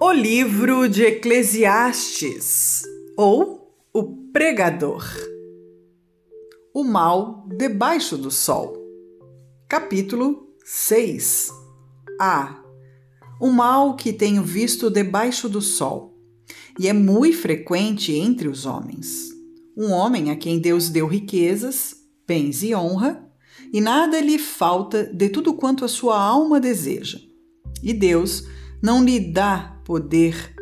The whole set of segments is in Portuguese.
O livro de Eclesiastes ou O Pregador. O mal debaixo do sol. Capítulo 6. A. O mal que tenho visto debaixo do sol, e é muito frequente entre os homens. Um homem a quem Deus deu riquezas, bens e honra, e nada lhe falta de tudo quanto a sua alma deseja. E Deus não lhe dá poder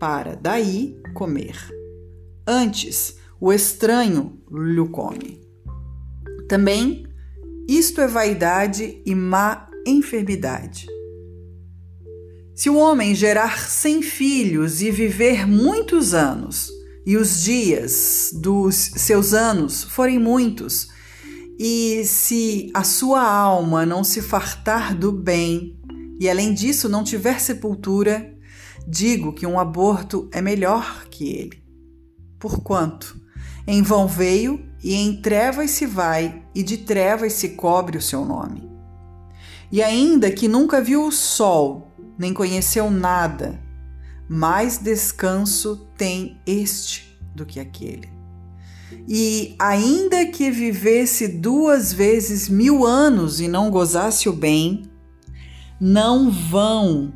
para daí comer. Antes, o estranho lhe come. Também, isto é vaidade e má enfermidade. Se o homem gerar cem filhos e viver muitos anos, e os dias dos seus anos forem muitos, e se a sua alma não se fartar do bem, e além disso não tiver sepultura, digo que um aborto é melhor que ele. Porquanto, em vão veio e em trevas se vai, e de trevas se cobre o seu nome. E ainda que nunca viu o sol, nem conheceu nada, mais descanso tem este do que aquele. E ainda que vivesse duas vezes mil anos e não gozasse o bem, não vão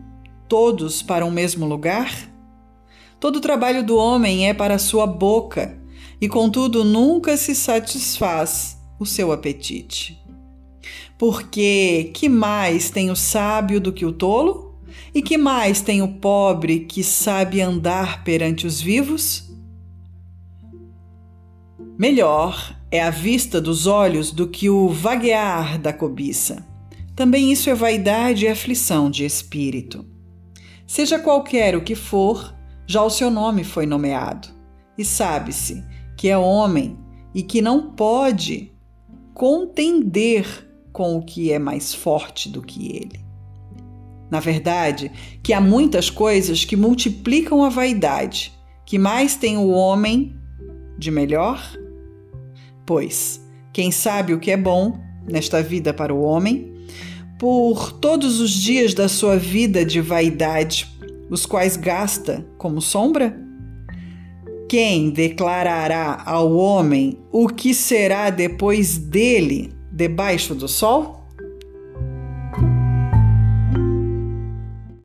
todos para o mesmo lugar? Todo o trabalho do homem é para sua boca, e contudo nunca se satisfaz o seu apetite. Porque que mais tem o sábio do que o tolo? E que mais tem o pobre que sabe andar perante os vivos? Melhor é a vista dos olhos do que o vaguear da cobiça. Também isso é vaidade e aflição de espírito. Seja qualquer o que for, já o seu nome foi nomeado. E sabe-se que é homem e que não pode contender com o que é mais forte do que ele. Na verdade, que há muitas coisas que multiplicam a vaidade, que mais tem o homem de melhor? Pois, quem sabe o que é bom nesta vida para o homem, por todos os dias da sua vida de vaidade, os quais gasta como sombra? Quem declarará ao homem o que será depois dele debaixo do sol?